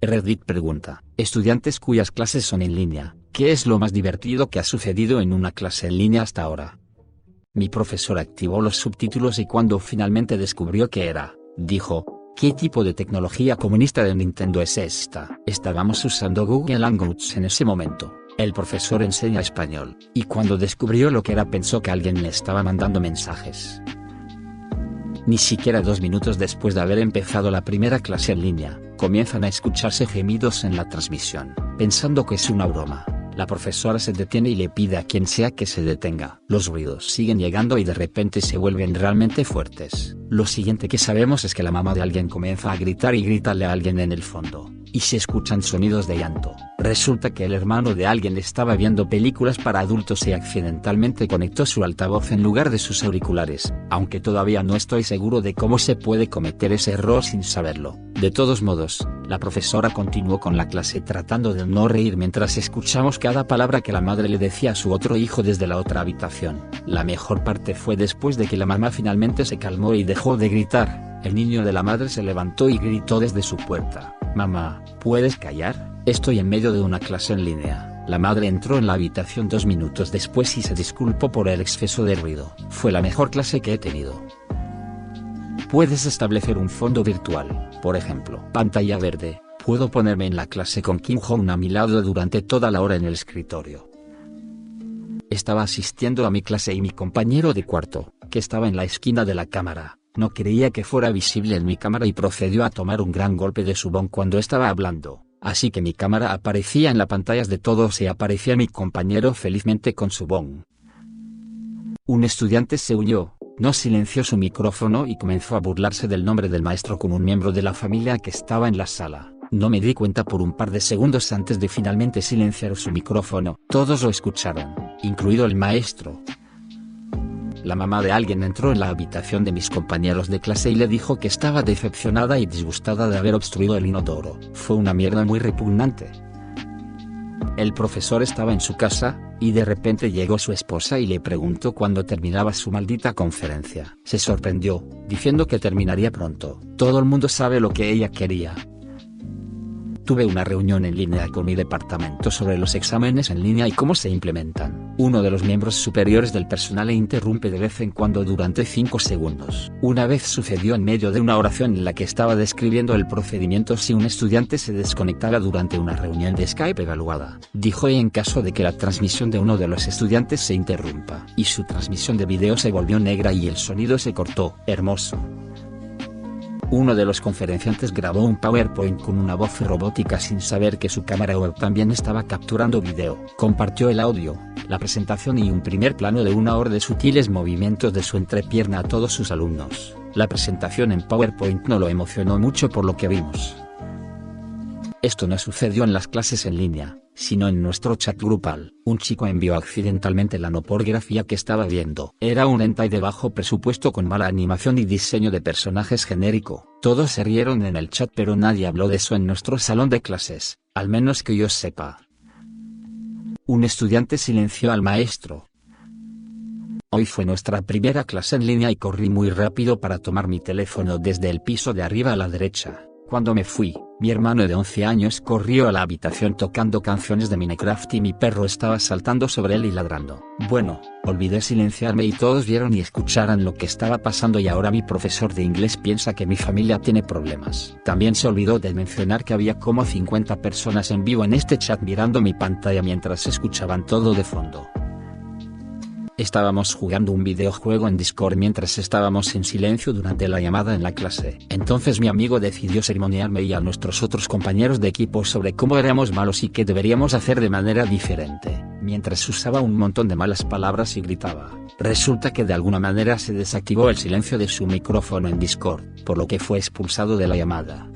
Reddit pregunta, estudiantes cuyas clases son en línea, ¿qué es lo más divertido que ha sucedido en una clase en línea hasta ahora? Mi profesor activó los subtítulos y cuando finalmente descubrió que era, dijo, ¿qué tipo de tecnología comunista de Nintendo es esta? Estábamos usando Google Hangouts en ese momento. El profesor enseña español, y cuando descubrió lo que era pensó que alguien le estaba mandando mensajes. Ni siquiera dos minutos después de haber empezado la primera clase en línea, comienzan a escucharse gemidos en la transmisión, pensando que es una broma. La profesora se detiene y le pide a quien sea que se detenga. Los ruidos siguen llegando y de repente se vuelven realmente fuertes. Lo siguiente que sabemos es que la mamá de alguien comienza a gritar y gritarle a alguien en el fondo y se escuchan sonidos de llanto. Resulta que el hermano de alguien estaba viendo películas para adultos y accidentalmente conectó su altavoz en lugar de sus auriculares, aunque todavía no estoy seguro de cómo se puede cometer ese error sin saberlo. De todos modos, la profesora continuó con la clase tratando de no reír mientras escuchamos cada palabra que la madre le decía a su otro hijo desde la otra habitación. La mejor parte fue después de que la mamá finalmente se calmó y dejó de gritar, el niño de la madre se levantó y gritó desde su puerta. Mamá, ¿puedes callar? Estoy en medio de una clase en línea. La madre entró en la habitación dos minutos después y se disculpó por el exceso de ruido. Fue la mejor clase que he tenido. Puedes establecer un fondo virtual, por ejemplo, pantalla verde. Puedo ponerme en la clase con Kim Jong a mi lado durante toda la hora en el escritorio. Estaba asistiendo a mi clase y mi compañero de cuarto, que estaba en la esquina de la cámara, no creía que fuera visible en mi cámara y procedió a tomar un gran golpe de su bon cuando estaba hablando, así que mi cámara aparecía en las pantallas de todos y aparecía mi compañero felizmente con su bon. Un estudiante se huyó, no silenció su micrófono y comenzó a burlarse del nombre del maestro como un miembro de la familia que estaba en la sala. No me di cuenta por un par de segundos antes de finalmente silenciar su micrófono. Todos lo escucharon, incluido el maestro. La mamá de alguien entró en la habitación de mis compañeros de clase y le dijo que estaba decepcionada y disgustada de haber obstruido el inodoro. Fue una mierda muy repugnante. El profesor estaba en su casa, y de repente llegó su esposa y le preguntó cuándo terminaba su maldita conferencia. Se sorprendió, diciendo que terminaría pronto. Todo el mundo sabe lo que ella quería, Tuve una reunión en línea con mi departamento sobre los exámenes en línea y cómo se implementan. Uno de los miembros superiores del personal interrumpe de vez en cuando durante 5 segundos. Una vez sucedió en medio de una oración en la que estaba describiendo el procedimiento si un estudiante se desconectara durante una reunión de Skype evaluada. Dijo en caso de que la transmisión de uno de los estudiantes se interrumpa, y su transmisión de video se volvió negra y el sonido se cortó. Hermoso. Uno de los conferenciantes grabó un PowerPoint con una voz robótica sin saber que su cámara web también estaba capturando video. Compartió el audio, la presentación y un primer plano de una hora de sutiles movimientos de su entrepierna a todos sus alumnos. La presentación en PowerPoint no lo emocionó mucho por lo que vimos. Esto no sucedió en las clases en línea, sino en nuestro chat grupal. Un chico envió accidentalmente la no pornografía que estaba viendo. Era un hentai de bajo presupuesto con mala animación y diseño de personajes genérico. Todos se rieron en el chat pero nadie habló de eso en nuestro salón de clases, al menos que yo sepa. Un estudiante silenció al maestro. Hoy fue nuestra primera clase en línea y corrí muy rápido para tomar mi teléfono desde el piso de arriba a la derecha. Cuando me fui, mi hermano de 11 años corrió a la habitación tocando canciones de Minecraft y mi perro estaba saltando sobre él y ladrando. Bueno, olvidé silenciarme y todos vieron y escucharan lo que estaba pasando y ahora mi profesor de inglés piensa que mi familia tiene problemas. También se olvidó de mencionar que había como 50 personas en vivo en este chat mirando mi pantalla mientras escuchaban todo de fondo. Estábamos jugando un videojuego en Discord mientras estábamos en silencio durante la llamada en la clase. Entonces mi amigo decidió ceremoniarme y a nuestros otros compañeros de equipo sobre cómo éramos malos y qué deberíamos hacer de manera diferente, mientras usaba un montón de malas palabras y gritaba. Resulta que de alguna manera se desactivó el silencio de su micrófono en Discord, por lo que fue expulsado de la llamada.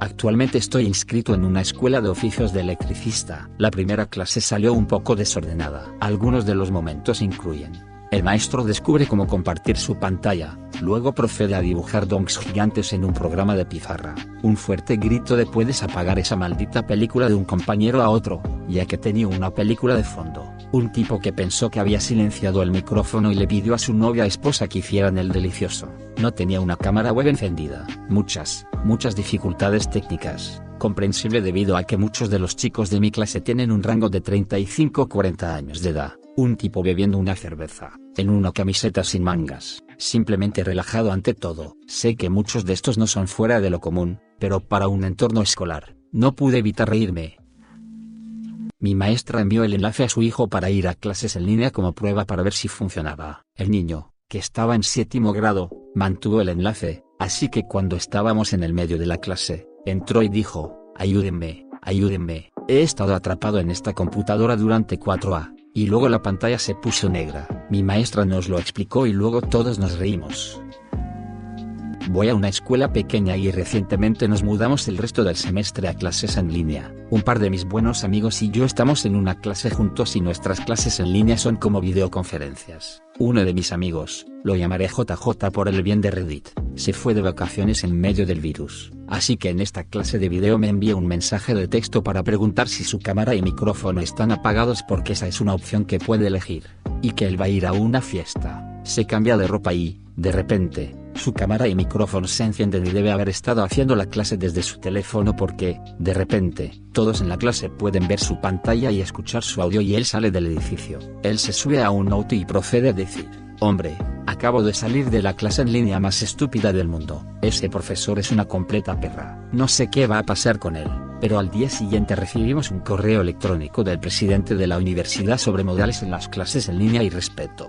Actualmente estoy inscrito en una escuela de oficios de electricista. La primera clase salió un poco desordenada. Algunos de los momentos incluyen. El maestro descubre cómo compartir su pantalla, luego procede a dibujar donks gigantes en un programa de pizarra. Un fuerte grito de puedes apagar esa maldita película de un compañero a otro, ya que tenía una película de fondo. Un tipo que pensó que había silenciado el micrófono y le pidió a su novia esposa que hicieran el delicioso. No tenía una cámara web encendida. Muchas, muchas dificultades técnicas. Comprensible debido a que muchos de los chicos de mi clase tienen un rango de 35-40 años de edad. Un tipo bebiendo una cerveza, en una camiseta sin mangas, simplemente relajado ante todo. Sé que muchos de estos no son fuera de lo común, pero para un entorno escolar, no pude evitar reírme. Mi maestra envió el enlace a su hijo para ir a clases en línea como prueba para ver si funcionaba. El niño, que estaba en séptimo grado, mantuvo el enlace, así que cuando estábamos en el medio de la clase, entró y dijo, ayúdenme, ayúdenme, he estado atrapado en esta computadora durante 4A, y luego la pantalla se puso negra. Mi maestra nos lo explicó y luego todos nos reímos. Voy a una escuela pequeña y recientemente nos mudamos el resto del semestre a clases en línea. Un par de mis buenos amigos y yo estamos en una clase juntos y nuestras clases en línea son como videoconferencias. Uno de mis amigos, lo llamaré JJ por el bien de Reddit, se fue de vacaciones en medio del virus. Así que en esta clase de video me envía un mensaje de texto para preguntar si su cámara y micrófono están apagados porque esa es una opción que puede elegir. Y que él va a ir a una fiesta. Se cambia de ropa y, de repente, su cámara y micrófono se encienden y debe haber estado haciendo la clase desde su teléfono porque, de repente, todos en la clase pueden ver su pantalla y escuchar su audio y él sale del edificio. Él se sube a un auto y procede a decir, hombre, acabo de salir de la clase en línea más estúpida del mundo. Ese profesor es una completa perra. No sé qué va a pasar con él, pero al día siguiente recibimos un correo electrónico del presidente de la universidad sobre modales en las clases en línea y respeto.